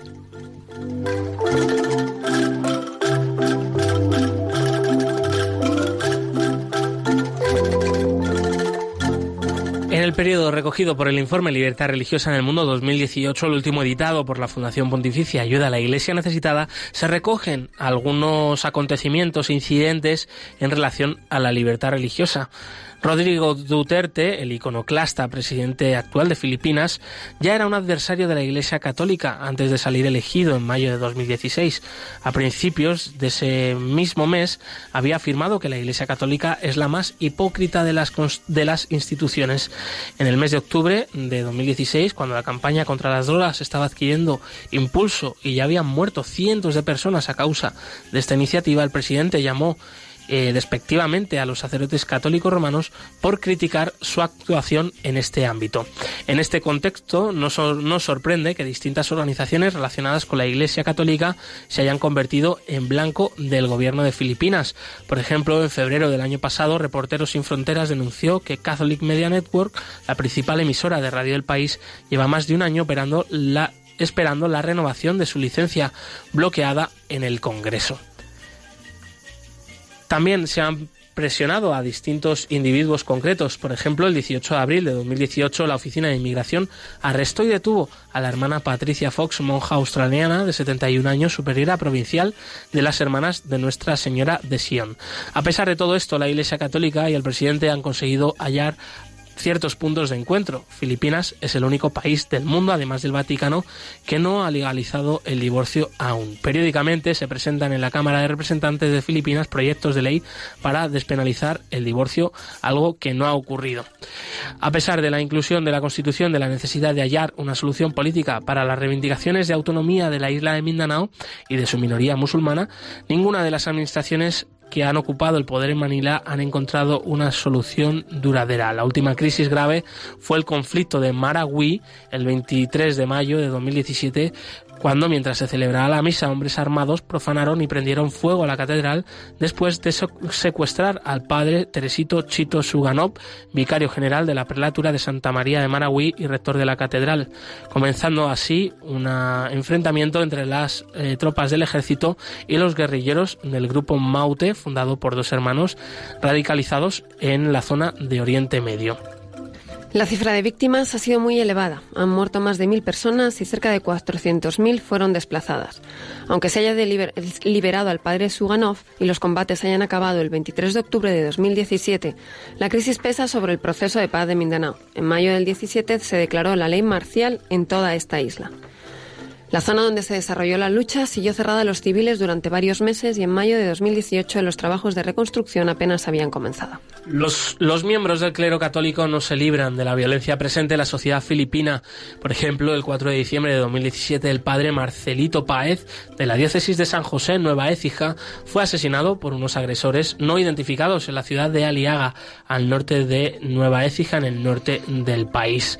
El periodo recogido por el informe Libertad Religiosa en el Mundo 2018, el último editado por la Fundación Pontificia Ayuda a la Iglesia Necesitada, se recogen algunos acontecimientos e incidentes en relación a la libertad religiosa. Rodrigo Duterte, el iconoclasta presidente actual de Filipinas, ya era un adversario de la Iglesia Católica antes de salir elegido en mayo de 2016. A principios de ese mismo mes había afirmado que la Iglesia Católica es la más hipócrita de las, de las instituciones. En el mes de octubre de 2016, cuando la campaña contra las drogas estaba adquiriendo impulso y ya habían muerto cientos de personas a causa de esta iniciativa, el presidente llamó eh, despectivamente a los sacerdotes católicos romanos por criticar su actuación en este ámbito. En este contexto, no sorprende que distintas organizaciones relacionadas con la Iglesia Católica se hayan convertido en blanco del gobierno de Filipinas. Por ejemplo, en febrero del año pasado, Reporteros Sin Fronteras denunció que Catholic Media Network, la principal emisora de radio del país, lleva más de un año esperando la renovación de su licencia bloqueada en el Congreso. También se han presionado a distintos individuos concretos. Por ejemplo, el 18 de abril de 2018 la Oficina de Inmigración arrestó y detuvo a la hermana Patricia Fox, monja australiana de 71 años, superiora provincial de las Hermanas de Nuestra Señora de Sion. A pesar de todo esto, la Iglesia Católica y el presidente han conseguido hallar ciertos puntos de encuentro. Filipinas es el único país del mundo, además del Vaticano, que no ha legalizado el divorcio aún. Periódicamente se presentan en la Cámara de Representantes de Filipinas proyectos de ley para despenalizar el divorcio, algo que no ha ocurrido. A pesar de la inclusión de la Constitución de la necesidad de hallar una solución política para las reivindicaciones de autonomía de la isla de Mindanao y de su minoría musulmana, ninguna de las administraciones que han ocupado el poder en Manila han encontrado una solución duradera. La última crisis grave fue el conflicto de Maragüí el 23 de mayo de 2017 cuando mientras se celebraba la misa hombres armados profanaron y prendieron fuego a la catedral después de secuestrar al padre Teresito Chito Suganov, vicario general de la prelatura de Santa María de Maragüí y rector de la catedral, comenzando así un enfrentamiento entre las eh, tropas del ejército y los guerrilleros del grupo Maute, fundado por dos hermanos radicalizados en la zona de Oriente Medio. La cifra de víctimas ha sido muy elevada. Han muerto más de mil personas y cerca de 400.000 fueron desplazadas. Aunque se haya liberado al padre Suganov y los combates hayan acabado el 23 de octubre de 2017, la crisis pesa sobre el proceso de paz de Mindanao. En mayo del 17 se declaró la ley marcial en toda esta isla. La zona donde se desarrolló la lucha siguió cerrada a los civiles durante varios meses y en mayo de 2018 los trabajos de reconstrucción apenas habían comenzado. Los, los miembros del clero católico no se libran de la violencia presente en la sociedad filipina. Por ejemplo, el 4 de diciembre de 2017 el padre Marcelito Páez de la diócesis de San José, Nueva Écija, fue asesinado por unos agresores no identificados en la ciudad de Aliaga, al norte de Nueva Écija, en el norte del país.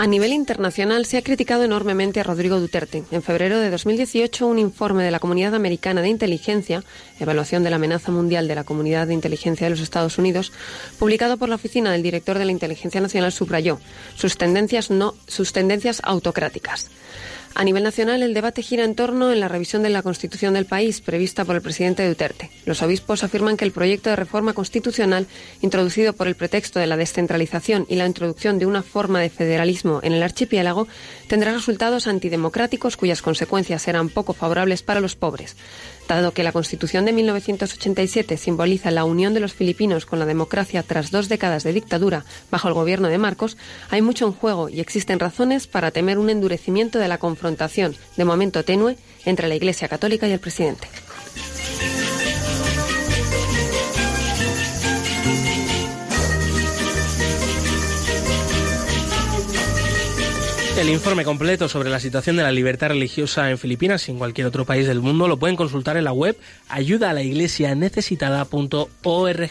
A nivel internacional se ha criticado enormemente a Rodrigo Duterte. En febrero de 2018, un informe de la Comunidad Americana de Inteligencia, Evaluación de la Amenaza Mundial de la Comunidad de Inteligencia de los Estados Unidos, publicado por la Oficina del Director de la Inteligencia Nacional, subrayó sus tendencias, no, sus tendencias autocráticas. A nivel nacional, el debate gira en torno en la revisión de la Constitución del país prevista por el presidente Duterte. Los obispos afirman que el proyecto de reforma constitucional, introducido por el pretexto de la descentralización y la introducción de una forma de federalismo en el archipiélago, tendrá resultados antidemocráticos cuyas consecuencias serán poco favorables para los pobres. Dado que la Constitución de 1987 simboliza la unión de los filipinos con la democracia tras dos décadas de dictadura bajo el gobierno de Marcos, hay mucho en juego y existen razones para temer un endurecimiento de la confrontación, de momento tenue, entre la Iglesia Católica y el presidente. El informe completo sobre la situación de la libertad religiosa en Filipinas y en cualquier otro país del mundo lo pueden consultar en la web ayuda a la iglesia necesitada.org.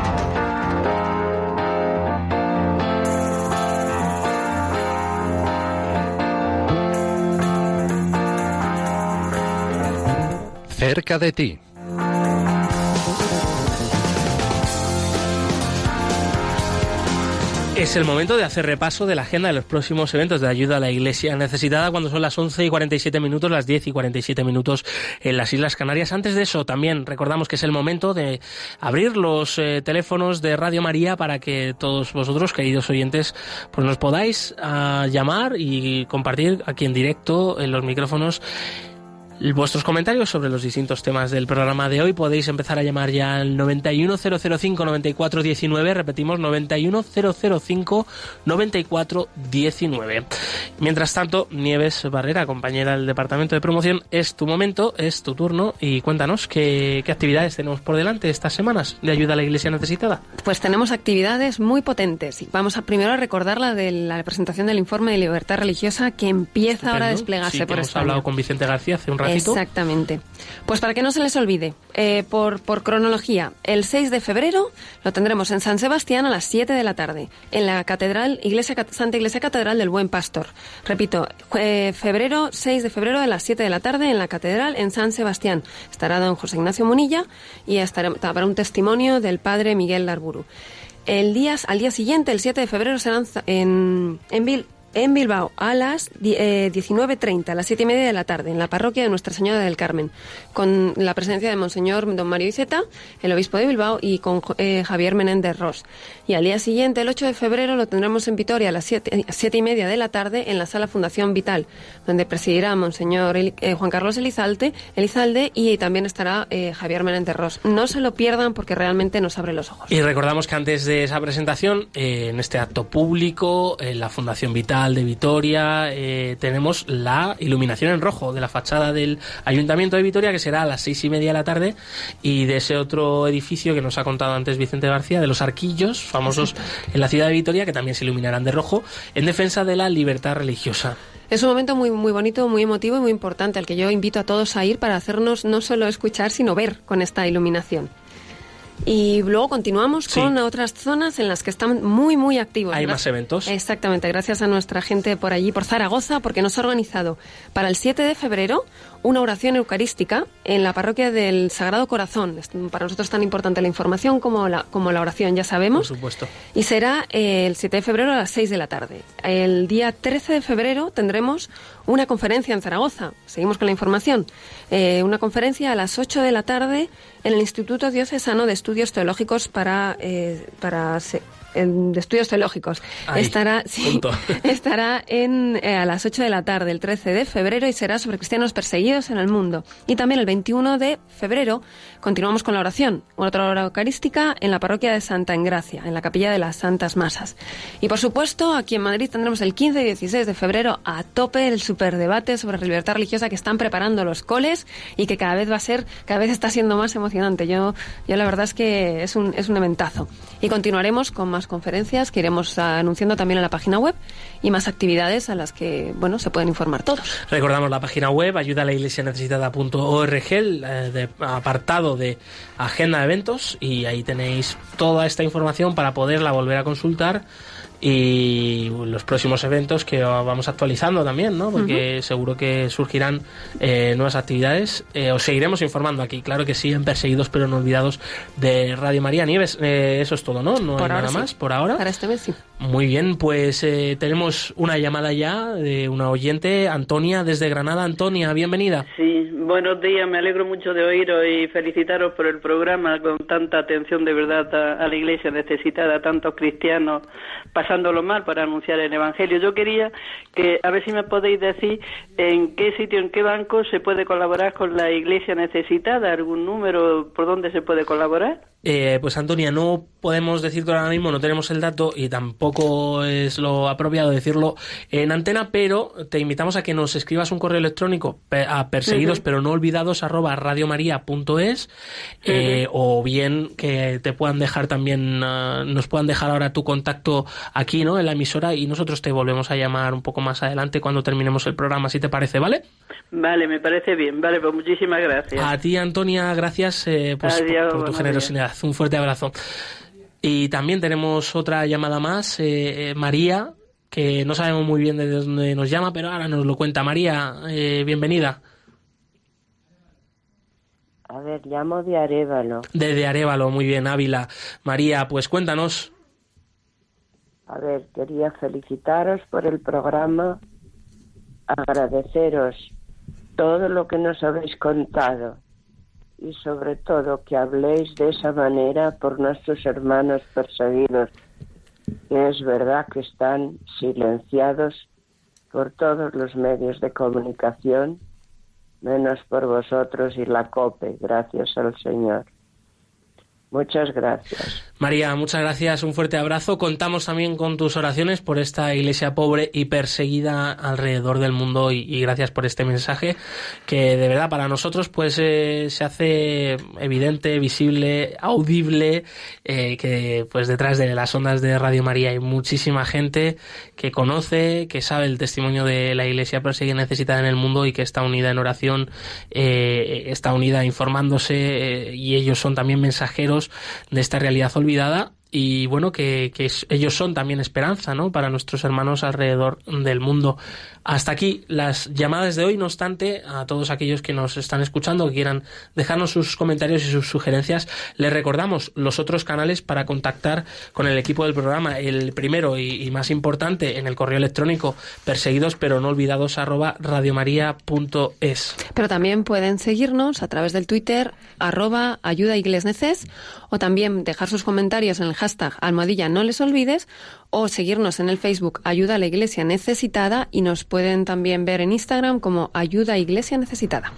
Cerca de ti. Es el momento de hacer repaso de la agenda de los próximos eventos de ayuda a la Iglesia necesitada cuando son las 11 y 47 minutos, las 10 y 47 minutos en las Islas Canarias. Antes de eso, también recordamos que es el momento de abrir los eh, teléfonos de Radio María para que todos vosotros, queridos oyentes, pues nos podáis ah, llamar y compartir aquí en directo en los micrófonos vuestros comentarios sobre los distintos temas del programa de hoy. Podéis empezar a llamar ya al 91005-9419. Repetimos, 91005-9419. Mientras tanto, Nieves Barrera, compañera del Departamento de Promoción, es tu momento, es tu turno y cuéntanos qué, qué actividades tenemos por delante estas semanas de ayuda a la Iglesia necesitada. Pues tenemos actividades muy potentes y vamos a primero a recordar la de la presentación del informe de libertad religiosa que empieza ahora a desplegarse sí, por hemos España. hablado con Vicente García hace un rato Exactamente. Pues para que no se les olvide, eh, por, cronología, el 6 de febrero lo tendremos en San Sebastián a las 7 de la tarde, en la Catedral, Iglesia, Santa Iglesia Catedral del Buen Pastor. Repito, febrero, 6 de febrero a las 7 de la tarde en la Catedral en San Sebastián. Estará don José Ignacio Munilla y estará, habrá un testimonio del padre Miguel Larburu. El día, al día siguiente, el 7 de febrero, serán en, en Vil, en Bilbao a las 19.30, a las 7 y media de la tarde, en la parroquia de Nuestra Señora del Carmen, con la presencia de Monseñor Don Mario Iceta, el obispo de Bilbao, y con Javier Menéndez Ross. Y al día siguiente, el 8 de febrero, lo tendremos en Vitoria a las 7, y media de la tarde en la sala Fundación Vital, donde presidirá Monseñor Juan Carlos Elizalde, Elizalde y también estará Javier Menéndez Ross. No se lo pierdan porque realmente nos abre los ojos. Y recordamos que antes de esa presentación, en este acto público, en la Fundación Vital de Vitoria, eh, tenemos la iluminación en rojo de la fachada del Ayuntamiento de Vitoria, que será a las seis y media de la tarde, y de ese otro edificio que nos ha contado antes Vicente García, de los arquillos famosos en la ciudad de Vitoria, que también se iluminarán de rojo, en defensa de la libertad religiosa. Es un momento muy, muy bonito, muy emotivo y muy importante, al que yo invito a todos a ir para hacernos no solo escuchar, sino ver con esta iluminación. Y luego continuamos con otras zonas en las que están muy, muy activos. Hay más eventos. Exactamente, gracias a nuestra gente por allí, por Zaragoza, porque nos ha organizado para el 7 de febrero una oración eucarística en la parroquia del Sagrado Corazón. Para nosotros es tan importante la información como la, como la oración, ya sabemos. Por supuesto. Y será el 7 de febrero a las 6 de la tarde. El día 13 de febrero tendremos una conferencia en Zaragoza. Seguimos con la información. Eh, una conferencia a las 8 de la tarde en el Instituto Diocesano de Estudios Teológicos para, eh, para de estudios teológicos. estará <laughs> estará en, eh, a las 8 de la tarde, el 13 de febrero, y será sobre cristianos perseguidos en el mundo. Y también el 21 de febrero continuamos con la oración, otra hora eucarística en la parroquia de Santa Engracia, en la capilla de las Santas Masas. Y por supuesto, aquí en Madrid tendremos el 15 y 16 de febrero a tope el superdebate sobre libertad religiosa que están preparando los coles y que cada vez va a ser, cada vez está siendo más emocionante. Yo, yo la verdad es que es un, es un eventazo. Y continuaremos con más conferencias que iremos anunciando también en la página web y más actividades a las que bueno se pueden informar todos. Recordamos la página web ayuda a la iglesia necesitada.org, el de apartado de agenda de eventos y ahí tenéis toda esta información para poderla volver a consultar y los próximos eventos que vamos actualizando también, ¿no? Porque seguro que surgirán eh, nuevas actividades. Eh, os seguiremos informando aquí, claro que sí, en Perseguidos pero no olvidados de Radio María Nieves. Eh, eso es todo, ¿no? No hay nada más por ahora. Para este mes sí. Muy bien, pues tenemos una llamada ya de una oyente, Antonia, desde Granada. Antonia, bienvenida. Sí, buenos días, me alegro mucho de oíros y felicitaros por el programa con tanta atención de verdad a, a la iglesia necesitada, tantos cristianos pasándolo mal para anunciar el Evangelio. Yo quería que, a ver si me podéis decir en qué sitio, en qué banco se puede colaborar con la iglesia necesitada, algún número por dónde se puede colaborar. Eh, pues Antonia, no podemos decirlo ahora mismo, no tenemos el dato y tampoco es lo apropiado decirlo en antena, pero te invitamos a que nos escribas un correo electrónico a perseguidos pero no olvidados arroba radiomaria.es eh, o bien que te puedan dejar también, ah, nos puedan dejar ahora tu contacto aquí ¿no? en la emisora y nosotros te volvemos a llamar un poco más adelante cuando terminemos el programa, si te parece, ¿vale? Vale, me parece bien, vale, pues muchísimas gracias. A ti Antonia, gracias eh, pues, por tu generosidad. Un fuerte abrazo. Y también tenemos otra llamada más, eh, eh, María, que no sabemos muy bien de dónde nos llama, pero ahora nos lo cuenta. María, eh, bienvenida. A ver, llamo de Arevalo. De Arevalo, muy bien, Ávila. María, pues cuéntanos. A ver, quería felicitaros por el programa, agradeceros todo lo que nos habéis contado y sobre todo que habléis de esa manera por nuestros hermanos perseguidos, es verdad que están silenciados por todos los medios de comunicación, menos por vosotros y la COPE, gracias al Señor. Muchas gracias. María, muchas gracias, un fuerte abrazo. Contamos también con tus oraciones por esta iglesia pobre y perseguida alrededor del mundo y, gracias por este mensaje que de verdad para nosotros pues eh, se hace evidente, visible, audible eh, que pues detrás de las ondas de Radio María hay muchísima gente que conoce, que sabe el testimonio de la iglesia perseguida y necesitada en el mundo y que está unida en oración, eh, está unida informándose y ellos son también mensajeros de esta realidad olvidada y bueno, que, ellos son también esperanza, ¿no? Para nuestros hermanos alrededor del mundo. Hasta aquí las llamadas de hoy, no obstante, a todos aquellos que nos están escuchando, que quieran dejarnos sus comentarios y sus sugerencias, les recordamos los otros canales para contactar con el equipo del programa. El primero y, más importante en el correo electrónico perseguidos pero no olvidados radiomaria.es. Pero también pueden seguirnos a través del Twitter arroba ayuda o también dejar sus comentarios en el hashtag almohadilla no les olvides o seguirnos en el Facebook Ayuda a la Iglesia Necesitada y nos pueden también ver en Instagram como Ayuda a Iglesia Necesitada.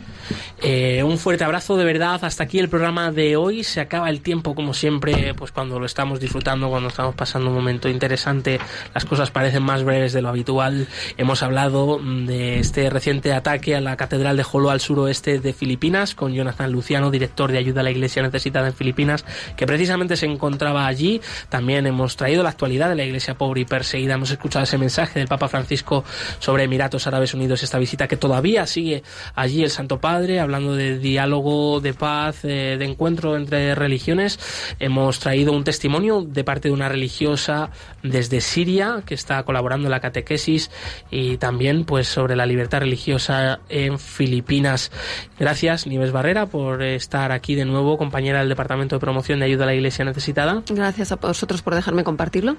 Eh, un fuerte abrazo de verdad. Hasta aquí el programa de hoy. Se acaba el tiempo como siempre, pues cuando lo estamos disfrutando, cuando estamos pasando un momento interesante, las cosas parecen más breves de lo habitual. Hemos hablado de este reciente ataque a la Catedral de Jolo al suroeste de Filipinas con Jonathan Luciano, director de Ayuda a la Iglesia Necesitada en Filipinas, que precisamente se encontraba allí. También hemos traído la actualidad de la Iglesia pobre y perseguida. Hemos escuchado ese mensaje del Papa Francisco sobre Emiratos Árabes Unidos, esta visita que todavía sigue allí el Santo Padre, hablando de diálogo, de paz, eh, de encuentro entre religiones. Hemos traído un testimonio de parte de una religiosa desde Siria que está colaborando en la catequesis y también pues sobre la libertad religiosa en Filipinas. Gracias, Nieves Barrera, por estar aquí de nuevo, compañera del Departamento de Promoción de Ayuda a la Iglesia Necesitada. Gracias a vosotros por dejarme compartirlo.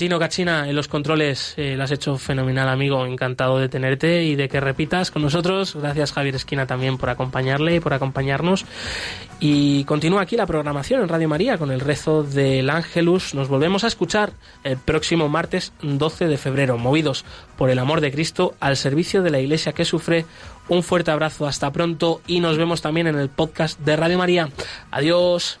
Tino Cachina, en los controles eh, lo has hecho fenomenal, amigo. Encantado de tenerte y de que repitas con nosotros. Gracias, Javier Esquina, también por acompañarle y por acompañarnos. Y continúa aquí la programación en Radio María con el rezo del Ángelus. Nos volvemos a escuchar el próximo martes 12 de febrero, movidos por el amor de Cristo al servicio de la Iglesia que sufre. Un fuerte abrazo, hasta pronto y nos vemos también en el podcast de Radio María. Adiós.